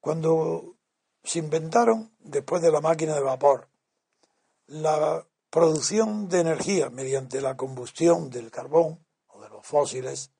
Cuando se inventaron, después de la máquina de vapor, la producción de energía mediante la combustión del carbón o de los fósiles,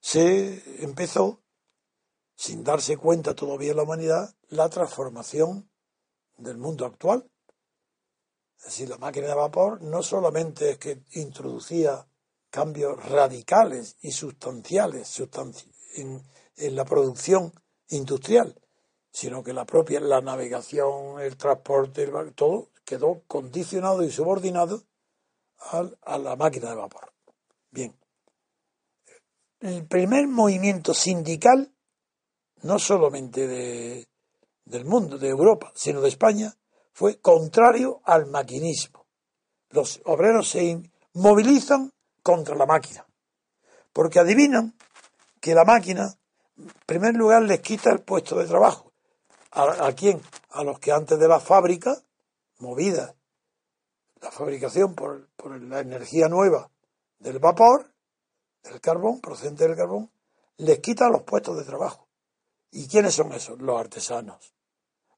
se empezó, sin darse cuenta todavía la humanidad, la transformación del mundo actual. Es decir, la máquina de vapor no solamente es que introducía cambios radicales y sustanciales en, en la producción industrial, sino que la propia la navegación, el transporte, todo quedó condicionado y subordinado a la máquina de vapor. Bien. El primer movimiento sindical, no solamente de, del mundo, de Europa, sino de España, fue contrario al maquinismo. Los obreros se movilizan contra la máquina, porque adivinan que la máquina en primer lugar les quita el puesto de trabajo. ¿A, quién? A los que antes de la fábrica, movida la fabricación por, por la energía nueva del vapor, del carbón, procedente del carbón, les quita los puestos de trabajo. ¿Y quiénes son esos? Los artesanos.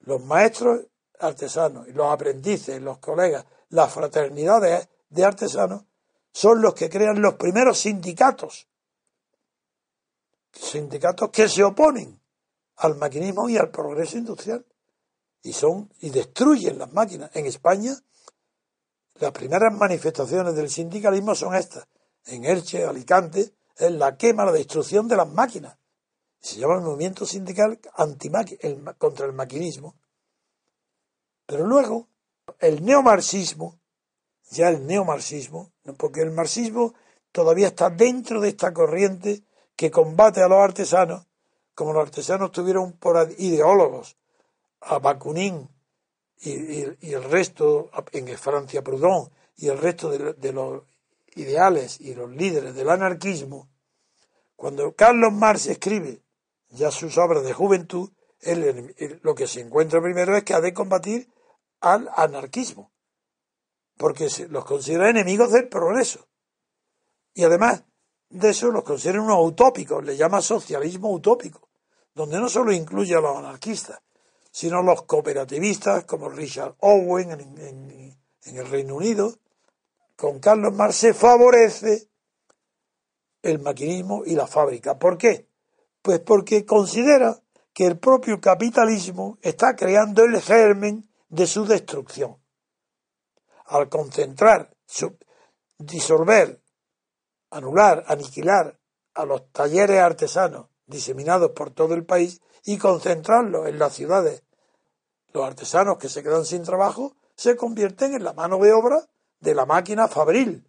Los maestros artesanos y los aprendices, los colegas, las fraternidades de artesanos son los que crean los primeros sindicatos sindicatos que se oponen al maquinismo y al progreso industrial y son y destruyen las máquinas. En España, las primeras manifestaciones del sindicalismo son estas. En Elche, Alicante, es la quema, la destrucción de las máquinas. Se llama el movimiento sindical contra el maquinismo. Pero luego, el neomarxismo, ya el neomarxismo, porque el marxismo todavía está dentro de esta corriente que combate a los artesanos, como los artesanos tuvieron por ideólogos a Bakunin y, el resto, en Francia Proudhon, y el resto de, los ideales y los líderes del anarquismo, cuando Carlos Marx escribe ya sus obras de juventud, lo que se encuentra primero es que ha de combatir al anarquismo, porque los considera enemigos del progreso. Y además de eso los considera unos utópicos, le llama socialismo utópico, donde no solo incluye a los anarquistas, sino los cooperativistas como Richard Owen en, el Reino Unido. Con Carlos Marx se favorece el maquinismo y la fábrica. ¿Por qué? Pues porque considera que el propio capitalismo está creando el germen de su destrucción. Al concentrar, disolver anular, aniquilar a los talleres artesanos diseminados por todo el país y concentrarlos en las ciudades. Los artesanos que se quedan sin trabajo se convierten en la mano de obra de la máquina fabril.